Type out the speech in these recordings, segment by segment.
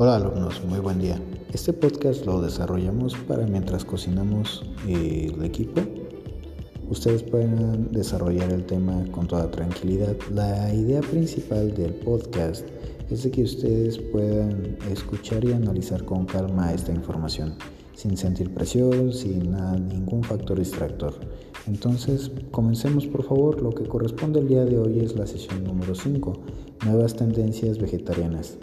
Hola alumnos, muy buen día. Este podcast lo desarrollamos para mientras cocinamos el equipo, ustedes puedan desarrollar el tema con toda tranquilidad. La idea principal del podcast es de que ustedes puedan escuchar y analizar con calma esta información, sin sentir presión, sin ningún factor distractor. Entonces, comencemos por favor. Lo que corresponde el día de hoy es la sesión número 5, nuevas tendencias vegetarianas.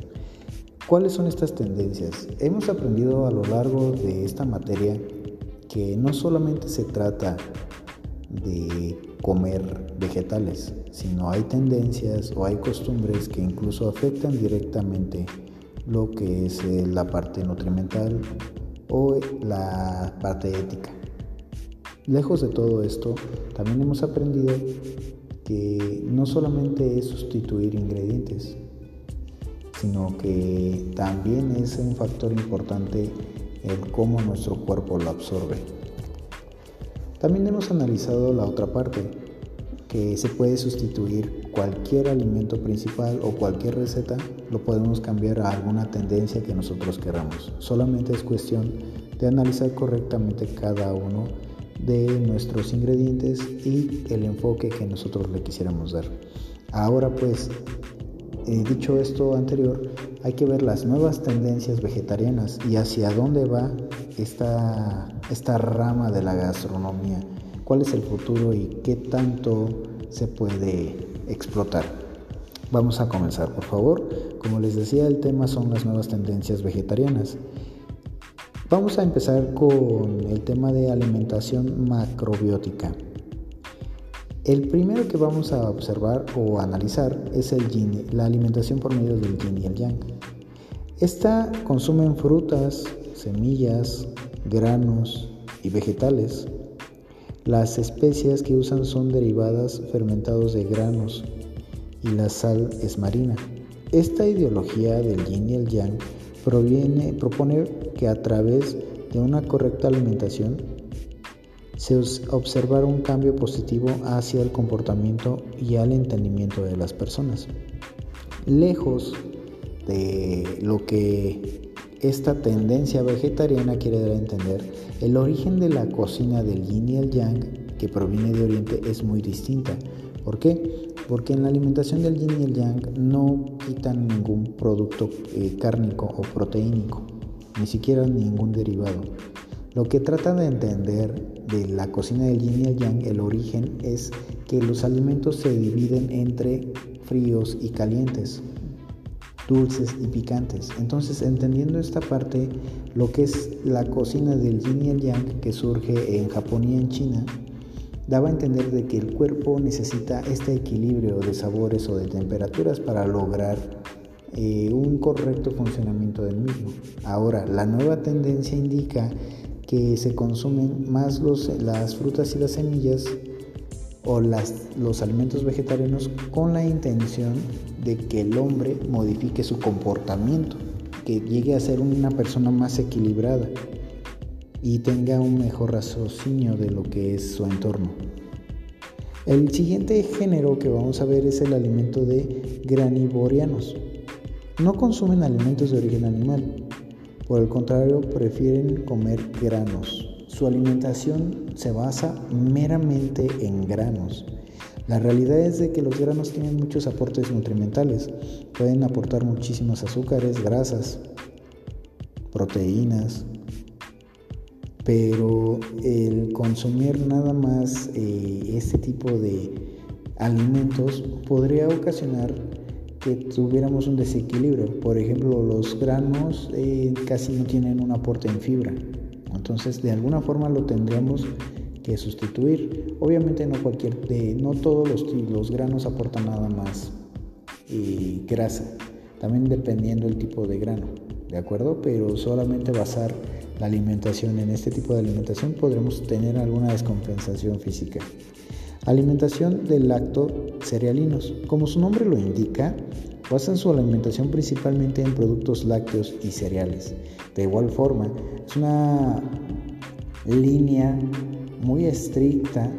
¿Cuáles son estas tendencias? Hemos aprendido a lo largo de esta materia que no solamente se trata de comer vegetales, sino hay tendencias o hay costumbres que incluso afectan directamente lo que es eh, la parte nutrimental o la parte ética. Lejos de todo esto, también hemos aprendido que no solamente es sustituir ingredientes, sino que también es un factor importante el cómo nuestro cuerpo lo absorbe. También hemos analizado la otra parte, que se puede sustituir cualquier alimento principal o cualquier receta, lo podemos cambiar a alguna tendencia que nosotros queramos. Solamente es cuestión de analizar correctamente cada uno de nuestros ingredientes y el enfoque que nosotros le quisiéramos dar. Ahora pues dicho esto anterior, hay que ver las nuevas tendencias vegetarianas y hacia dónde va esta, esta rama de la gastronomía, cuál es el futuro y qué tanto se puede explotar. Vamos a comenzar, por favor. Como les decía, el tema son las nuevas tendencias vegetarianas. Vamos a empezar con el tema de alimentación macrobiótica. El primero que vamos a observar o analizar es el yin, la alimentación por medio del yin y el yang. Esta consumen frutas, semillas, granos y vegetales. Las especias que usan son derivadas fermentados de granos y la sal es marina. Esta ideología del yin y el yang proviene, propone que a través de una correcta alimentación se observará un cambio positivo hacia el comportamiento y al entendimiento de las personas. Lejos de lo que esta tendencia vegetariana quiere dar a entender, el origen de la cocina del yin y el yang, que proviene de Oriente, es muy distinta. ¿Por qué? Porque en la alimentación del yin y el yang no quitan ningún producto eh, cárnico o proteínico, ni siquiera ningún derivado lo que trata de entender de la cocina del yin y el yang, el origen es que los alimentos se dividen entre fríos y calientes, dulces y picantes. Entonces, entendiendo esta parte, lo que es la cocina del yin y el yang que surge en Japón y en China, daba a entender de que el cuerpo necesita este equilibrio de sabores o de temperaturas para lograr eh, un correcto funcionamiento del mismo. Ahora, la nueva tendencia indica que se consumen más los, las frutas y las semillas o las, los alimentos vegetarianos con la intención de que el hombre modifique su comportamiento, que llegue a ser una persona más equilibrada y tenga un mejor raciocinio de lo que es su entorno. El siguiente género que vamos a ver es el alimento de granivorianos. No consumen alimentos de origen animal, por el contrario, prefieren comer granos. Su alimentación se basa meramente en granos. La realidad es de que los granos tienen muchos aportes nutrimentales. Pueden aportar muchísimos azúcares, grasas, proteínas, pero el consumir nada más eh, este tipo de alimentos podría ocasionar que tuviéramos un desequilibrio. Por ejemplo, los granos eh, casi no tienen un aporte en fibra. Entonces, de alguna forma lo tendríamos que sustituir. Obviamente no cualquier, no todos los, granos aportan nada más eh, grasa. También dependiendo el tipo de grano, ¿de acuerdo? Pero solamente basar la alimentación en este tipo de alimentación podremos tener alguna descompensación física. Alimentación de cerealinos. Como su nombre lo indica, basan su alimentación principalmente en productos lácteos y cereales. De igual forma, es una línea muy estricta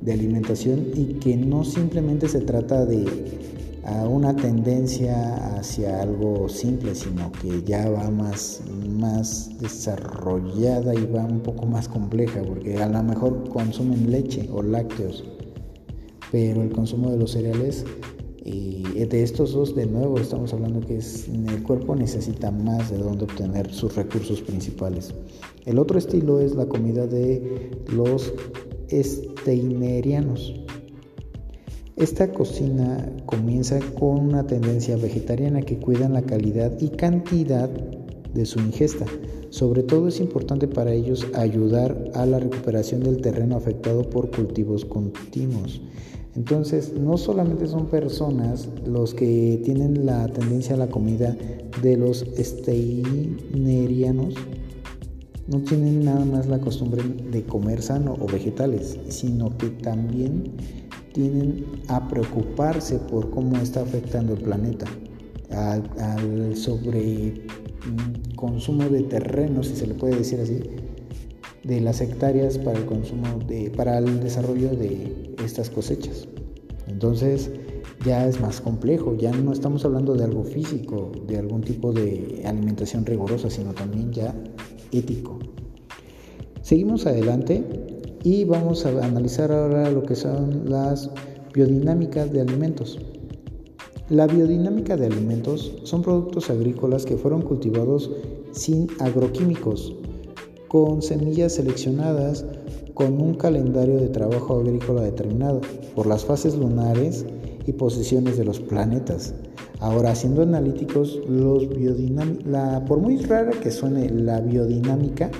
de alimentación y que no simplemente se trata de una tendencia hacia algo simple, sino que ya va más, más desarrollada y va un poco más compleja, porque a lo mejor consumen leche o lácteos, pero el consumo de los cereales, y de estos dos, de nuevo, estamos hablando que el cuerpo necesita más de dónde obtener sus recursos principales. El otro estilo es la comida de los steinerianos esta cocina comienza con una tendencia vegetariana que cuidan la calidad y cantidad de su ingesta. Sobre todo es importante para ellos ayudar a la recuperación del terreno afectado por cultivos continuos. Entonces, no solamente son personas los que tienen la tendencia a la comida de los steinerianos, no tienen nada más la costumbre de comer sano o vegetales, sino que también tienen a preocuparse por cómo está afectando el planeta, al, sobre mm, consumo de terreno, si se le puede decir así, de las hectáreas para el consumo de, para el desarrollo de estas cosechas. Entonces ya es más complejo, ya no estamos hablando de algo físico, de algún tipo de alimentación rigurosa, sino también ya ético. Seguimos adelante y vamos a analizar ahora lo que son las biodinámicas de alimentos. La biodinámica de alimentos son productos agrícolas que fueron cultivados sin agroquímicos, con semillas seleccionadas, con un calendario de trabajo agrícola determinado por las fases lunares y posiciones de los planetas. Ahora, siendo analíticos, por muy rara que suene la biodinámica,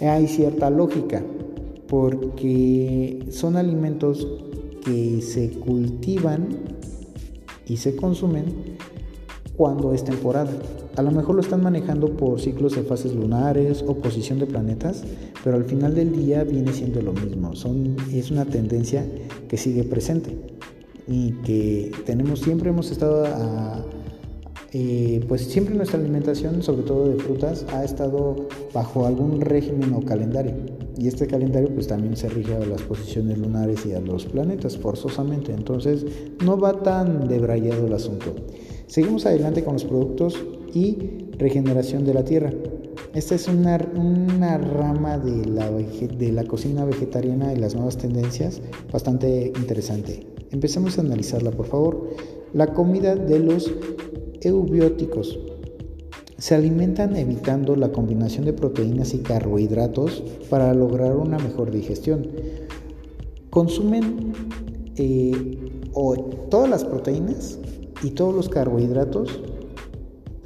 hay cierta lógica porque son alimentos que se cultivan y se consumen cuando es temporada. A lo mejor lo están manejando por ciclos de fases lunares o posición de planetas, pero al final del día viene siendo lo mismo. Es una tendencia que sigue presente y que tenemos siempre hemos estado a, eh, pues siempre nuestra alimentación, sobre todo de frutas, ha estado bajo algún régimen o calendario. Y este calendario pues también se rige a las posiciones lunares y a los planetas forzosamente. Entonces no va tan debrayado el asunto. Seguimos adelante con los productos y regeneración de la tierra. Esta es una, una rama de la, de la cocina vegetariana y las nuevas tendencias bastante interesante. Empecemos a analizarla, por favor. La comida de los eubióticos. Se alimentan evitando la combinación de proteínas y carbohidratos para lograr una mejor digestión. Consumen eh, todas las proteínas y todos los carbohidratos,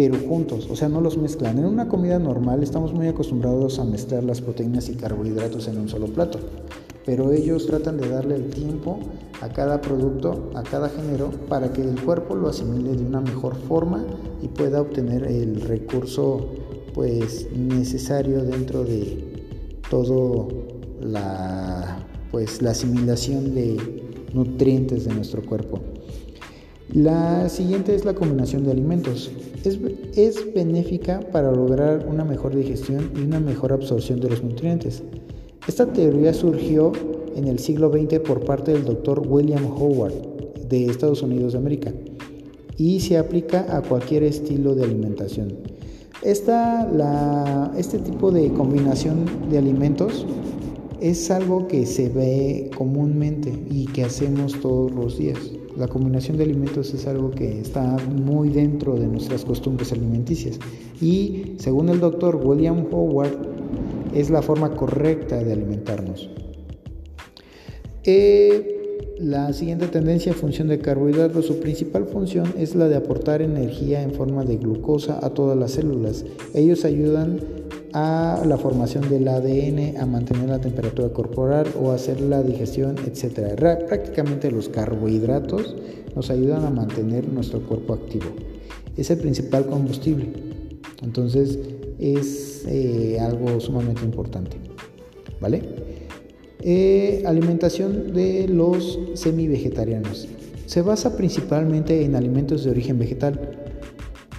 pero juntos, o sea, no los mezclan. En una comida normal estamos muy acostumbrados a mezclar las proteínas y carbohidratos en un solo plato pero ellos tratan de darle el tiempo a cada producto, a cada género, para que el cuerpo lo asimile de una mejor forma y pueda obtener el recurso pues necesario dentro de todo la pues la asimilación de nutrientes de nuestro cuerpo. La siguiente es la combinación de alimentos. Es, es benéfica para lograr una mejor digestión y una mejor absorción de los nutrientes. Esta teoría surgió en el siglo XX por parte del doctor William Howard de Estados Unidos de América y se aplica a cualquier estilo de alimentación. Esta, este tipo de combinación de alimentos es algo que se ve comúnmente y que hacemos todos los días. La combinación de alimentos es algo que está muy dentro de nuestras costumbres alimenticias. Y según el doctor William Howard, es la forma correcta de alimentarnos. Eh, la siguiente tendencia, función de carbohidratos, su principal función es la de aportar energía en forma de glucosa a todas las células. Ellos ayudan a la formación del ADN, a mantener la temperatura corporal o hacer la digestión, etc. Prácticamente los carbohidratos nos ayudan a mantener nuestro cuerpo activo. Es el principal combustible. Entonces, es eh, algo sumamente importante. ¿Vale? Eh, alimentación de los semi-vegetarianos. Se basa principalmente en alimentos de origen vegetal.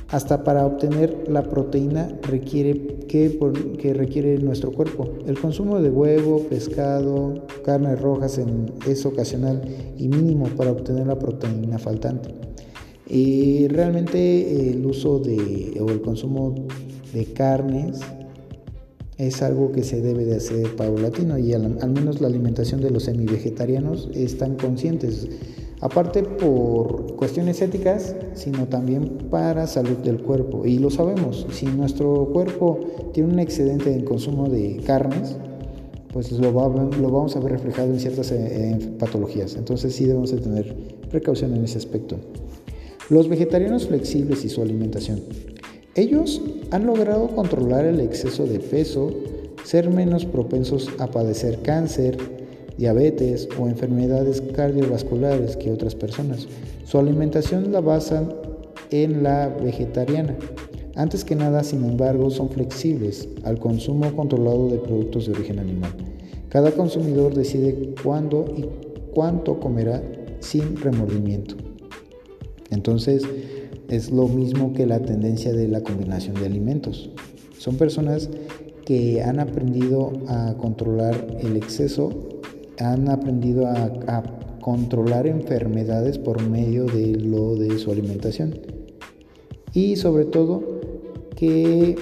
hasta para obtener la proteína requiere, que, requiere nuestro cuerpo. El consumo de huevo, pescado, carnes rojas es ocasional y mínimo para obtener la proteína faltante. Y realmente el uso de, o el consumo de carnes es algo que se debe de hacer paulatino y al, menos la alimentación de los semi-vegetarianos están conscientes aparte por cuestiones éticas, sino también para salud del cuerpo. Y lo sabemos, si nuestro cuerpo tiene un excedente en consumo de carnes, pues lo, vamos a ver reflejado en ciertas eh, patologías. Entonces sí debemos de tener precaución en ese aspecto. Los vegetarianos flexibles y su alimentación. Ellos han logrado controlar el exceso de peso, ser menos propensos a padecer cáncer, diabetes o enfermedades cardiovasculares que otras personas. Su alimentación la basan en la vegetariana. Antes que nada, sin embargo, son flexibles al consumo controlado de productos de origen animal. Cada consumidor decide cuándo y cuánto comerá sin remordimiento. Entonces, es lo mismo que la tendencia de la combinación de alimentos. Son personas que han aprendido a controlar el exceso han aprendido a, controlar enfermedades por medio de lo de su alimentación. Y sobre todo que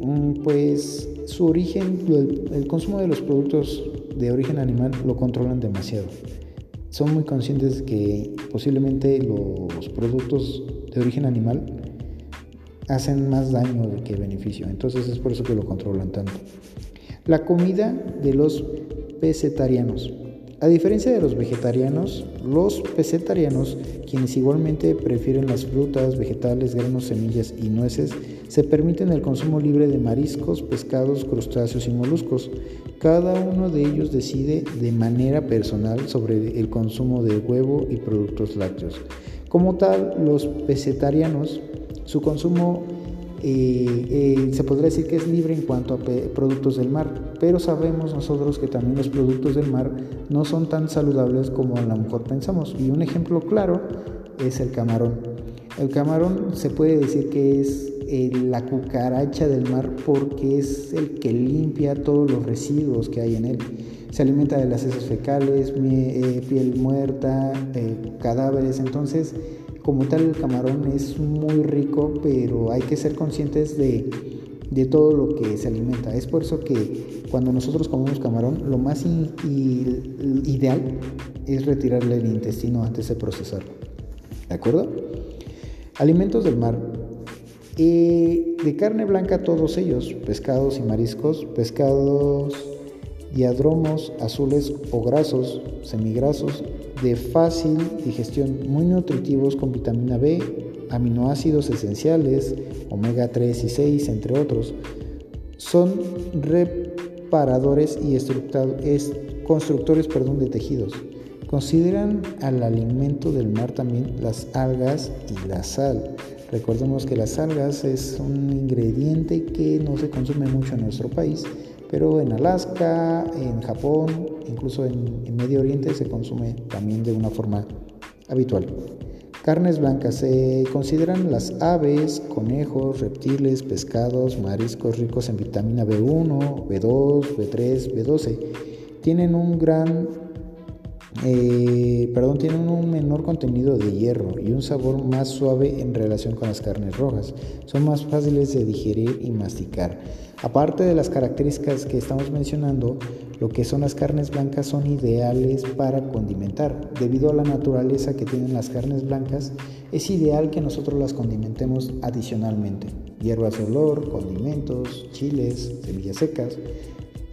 mm, pues su origen, el, consumo de los productos de origen animal lo controlan demasiado. Son muy conscientes que posiblemente los productos de origen animal hacen más daño que beneficio. Entonces es por eso que lo controlan tanto. La comida de los pesetarianos. A diferencia de los vegetarianos, los pesetarianos, quienes igualmente prefieren las frutas, vegetales, granos, semillas y nueces, se permiten el consumo libre de mariscos, pescados, crustáceos y moluscos. Cada uno de ellos decide de manera personal sobre el consumo de huevo y productos lácteos. Como tal, los pesetarianos, su consumo eh, eh, se podría decir que es libre en cuanto a productos del mar, pero sabemos nosotros que también los productos del mar no son tan saludables como a lo mejor pensamos. Y un ejemplo claro es el camarón. El camarón se puede decir que es eh, la cucaracha del mar porque es el que limpia todos los residuos que hay en él. Se alimenta de las heces fecales, piel muerta, cadáveres. Entonces, como tal el camarón es muy rico, pero hay que ser conscientes de, todo lo que se alimenta. Es por eso que cuando nosotros comemos camarón, lo más ideal es retirarle el intestino antes de procesarlo. ¿De acuerdo? Alimentos del mar. Eh, de carne blanca todos ellos, pescados y mariscos, pescados diadromos azules o grasos, semigrasos, de fácil digestión, muy nutritivos con vitamina B, aminoácidos esenciales, omega 3 y 6, entre otros. Son reparadores y constructores perdón, de tejidos. Consideran al alimento del mar también las algas y la sal. Recordemos que las algas es un ingrediente que no se consume mucho en nuestro país, pero en Alaska, en Japón, incluso en, Medio Oriente se consume también de una forma habitual. Carnes blancas se consideran las aves, conejos, reptiles, pescados, mariscos ricos en vitamina B1, B2, B3, B12. Tienen un gran, eh, perdón, tienen un menor contenido de hierro y un sabor más suave en relación con las carnes rojas. Son más fáciles de digerir y masticar. Aparte de las características que estamos mencionando, lo que son las carnes blancas son ideales para condimentar. Debido a la naturaleza que tienen las carnes blancas, es ideal que nosotros las condimentemos adicionalmente. Hierbas de olor, condimentos, chiles, semillas secas,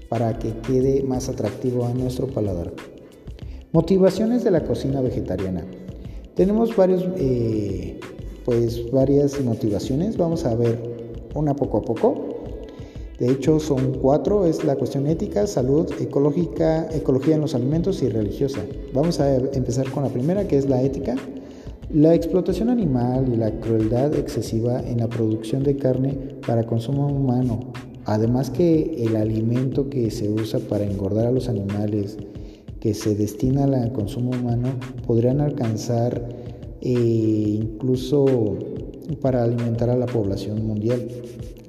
para que quede más atractivo a nuestro paladar. Motivaciones de la cocina vegetariana. Tenemos eh, pues varias motivaciones. Vamos a ver una poco a poco. De hecho, son cuatro, es la cuestión ética, salud, ecológica, ecología en los alimentos y religiosa. Vamos a empezar con la primera, que es la ética. La explotación animal y la crueldad excesiva en la producción de carne para consumo humano, además que el alimento que se usa para engordar a los animales que se destina al consumo humano, podrían alcanzar eh, incluso para alimentar a la población mundial.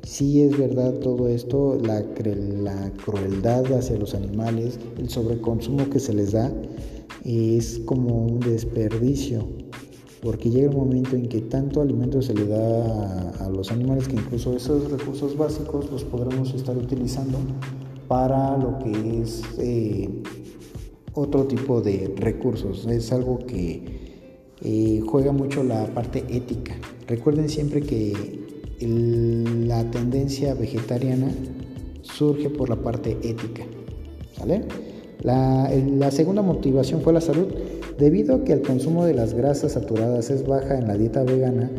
Sí es verdad todo esto, la, crueldad hacia los animales, el sobreconsumo que se les da, es como un desperdicio, porque llega el momento en que tanto alimento se le da a, los animales que incluso esos recursos básicos los podremos estar utilizando para lo que es eh, otro tipo de recursos. Es algo que eh, juega mucho la parte ética. Recuerden siempre que la tendencia vegetariana surge por la parte ética. La, segunda motivación fue la salud. Debido a que el consumo de las grasas saturadas es baja en la dieta vegana,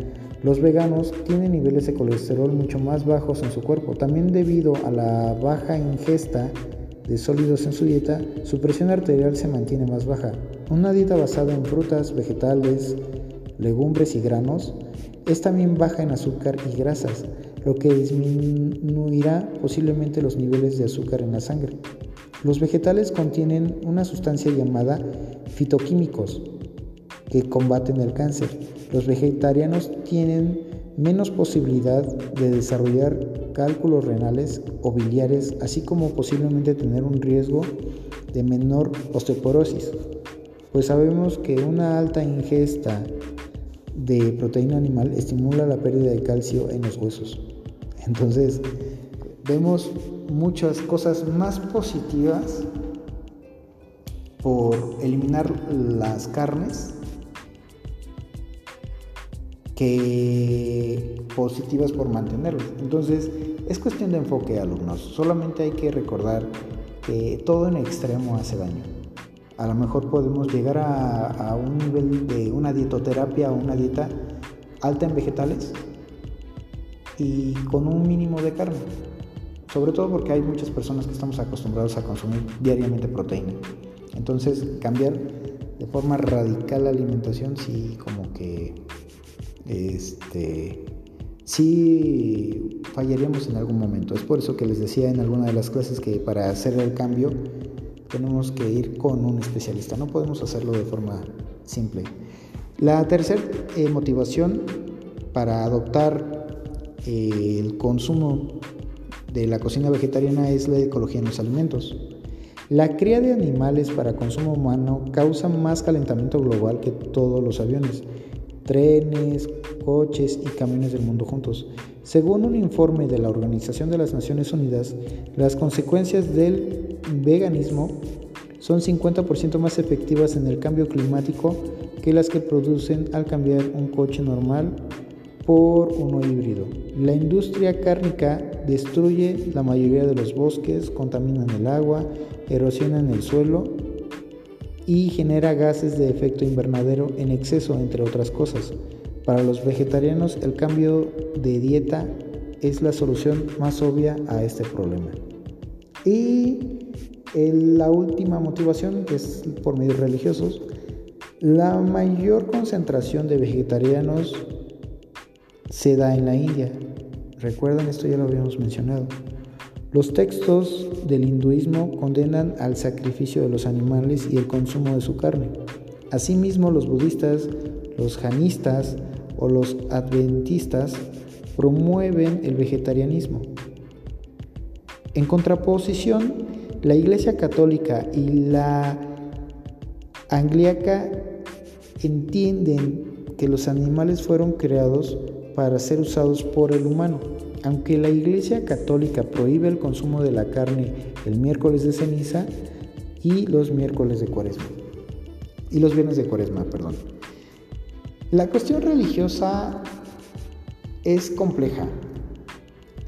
los veganos tienen niveles de colesterol mucho más bajos en su cuerpo. También debido a la baja ingesta de sólidos en su dieta, su presión arterial se mantiene más baja. Una dieta basada en frutas, vegetales, legumbres y granos es también baja en azúcar y grasas, lo que disminuirá posiblemente los niveles de azúcar en la sangre. Los vegetales contienen una sustancia llamada fitoquímicos que combaten el cáncer. Los vegetarianos tienen menos posibilidad de desarrollar cálculos renales o biliares, así como posiblemente tener un riesgo de menor osteoporosis, pues sabemos que una alta ingesta de proteína animal estimula la pérdida de calcio en los huesos. Entonces, vemos muchas cosas más positivas por eliminar las carnes que positivas por mantenerlas. Entonces, es cuestión de enfoque, alumnos. Solamente hay que recordar que todo en extremo hace daño a lo mejor podemos llegar a, un nivel de una dietoterapia o una dieta alta en vegetales y con un mínimo de carne. Sobre todo porque hay muchas personas que estamos acostumbrados a consumir diariamente proteína. Entonces cambiar de forma radical la alimentación sí como que este sí fallaríamos en algún momento. Es por eso que les decía en alguna de las clases que para hacer el cambio tenemos que ir con un especialista, no podemos hacerlo de forma simple. La tercera eh, motivación para adoptar eh, el consumo de la cocina vegetariana es la ecología en los alimentos. La cría de animales para consumo humano causa más calentamiento global que todos los aviones, trenes, coches y camiones del mundo juntos. Según un informe de la Organización de las Naciones Unidas, las consecuencias del veganismo son 50% más efectivas en el cambio climático que las que producen al cambiar un coche normal por uno híbrido. La industria cárnica destruye la mayoría de los bosques, contamina el agua, erosiona el suelo y genera gases de efecto invernadero en exceso, entre otras cosas. Para los vegetarianos el cambio de dieta es la solución más obvia a este problema. Y la última motivación, que es por medios religiosos, la mayor concentración de vegetarianos se da en la India. Recuerdan, esto ya lo habíamos mencionado. Los textos del hinduismo condenan al sacrificio de los animales y el consumo de su carne. Asimismo, los budistas, los janistas o los adventistas promueven el vegetarianismo. En contraposición, la Iglesia Católica y la Angliaca entienden que los animales fueron creados para ser usados por el humano. Aunque la Iglesia Católica prohíbe el consumo de la carne el miércoles de ceniza y los miércoles de cuaresma. Y los viernes de cuaresma, perdón. La cuestión religiosa es compleja.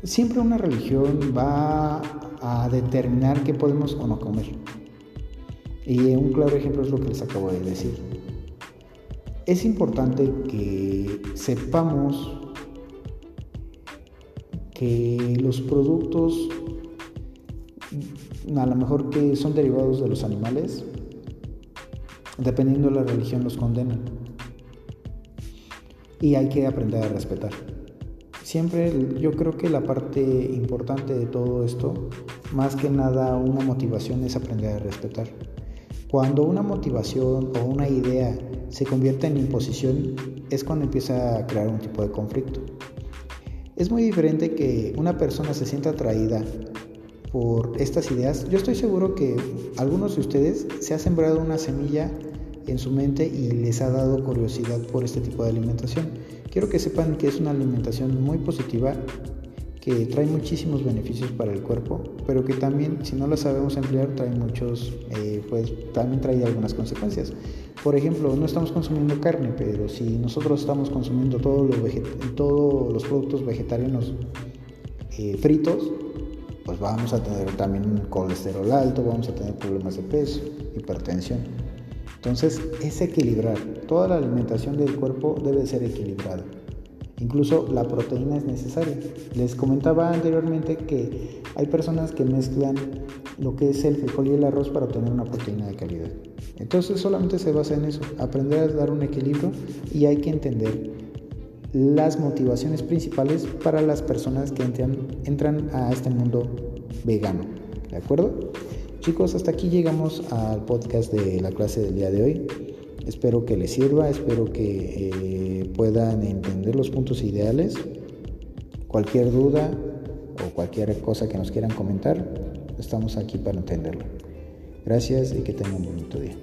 Siempre una religión va a determinar qué podemos o no comer. Y un claro ejemplo es lo que les acabo de decir. Es importante que sepamos que los productos, a lo mejor que son derivados de los animales, dependiendo de la religión, los condenan. Y hay que aprender a respetar. Siempre yo creo que la parte importante de todo esto, más que nada una motivación es aprender a respetar. Cuando una motivación o una idea se convierte en imposición, es cuando empieza a crear un tipo de conflicto. Es muy diferente que una persona se sienta atraída por estas ideas. Yo estoy seguro que algunos de ustedes se ha sembrado una semilla en su mente y les ha dado curiosidad por este tipo de alimentación. Quiero que sepan que es una alimentación muy positiva que trae muchísimos beneficios para el cuerpo, pero que también si no la sabemos emplear trae muchos, eh, pues también trae algunas consecuencias. Por ejemplo, no estamos consumiendo carne, pero si nosotros estamos consumiendo todos los productos vegetarianos eh, fritos, pues vamos a tener también colesterol alto, vamos a tener problemas de peso, hipertensión. Entonces es equilibrar, toda la alimentación del cuerpo debe ser equilibrada. Incluso la proteína es necesaria. Les comentaba anteriormente que hay personas que mezclan lo que es el frijol y el arroz para obtener una proteína de calidad. Entonces solamente se basa en eso, aprender a dar un equilibrio y hay que entender las motivaciones principales para las personas que entran, a este mundo vegano. ¿De acuerdo? Chicos, hasta aquí llegamos al podcast de la clase del día de hoy. Espero que les sirva, espero que eh, puedan entender los puntos ideales. Cualquier duda o cualquier cosa que nos quieran comentar, estamos aquí para entenderlo. Gracias y que tengan un bonito día.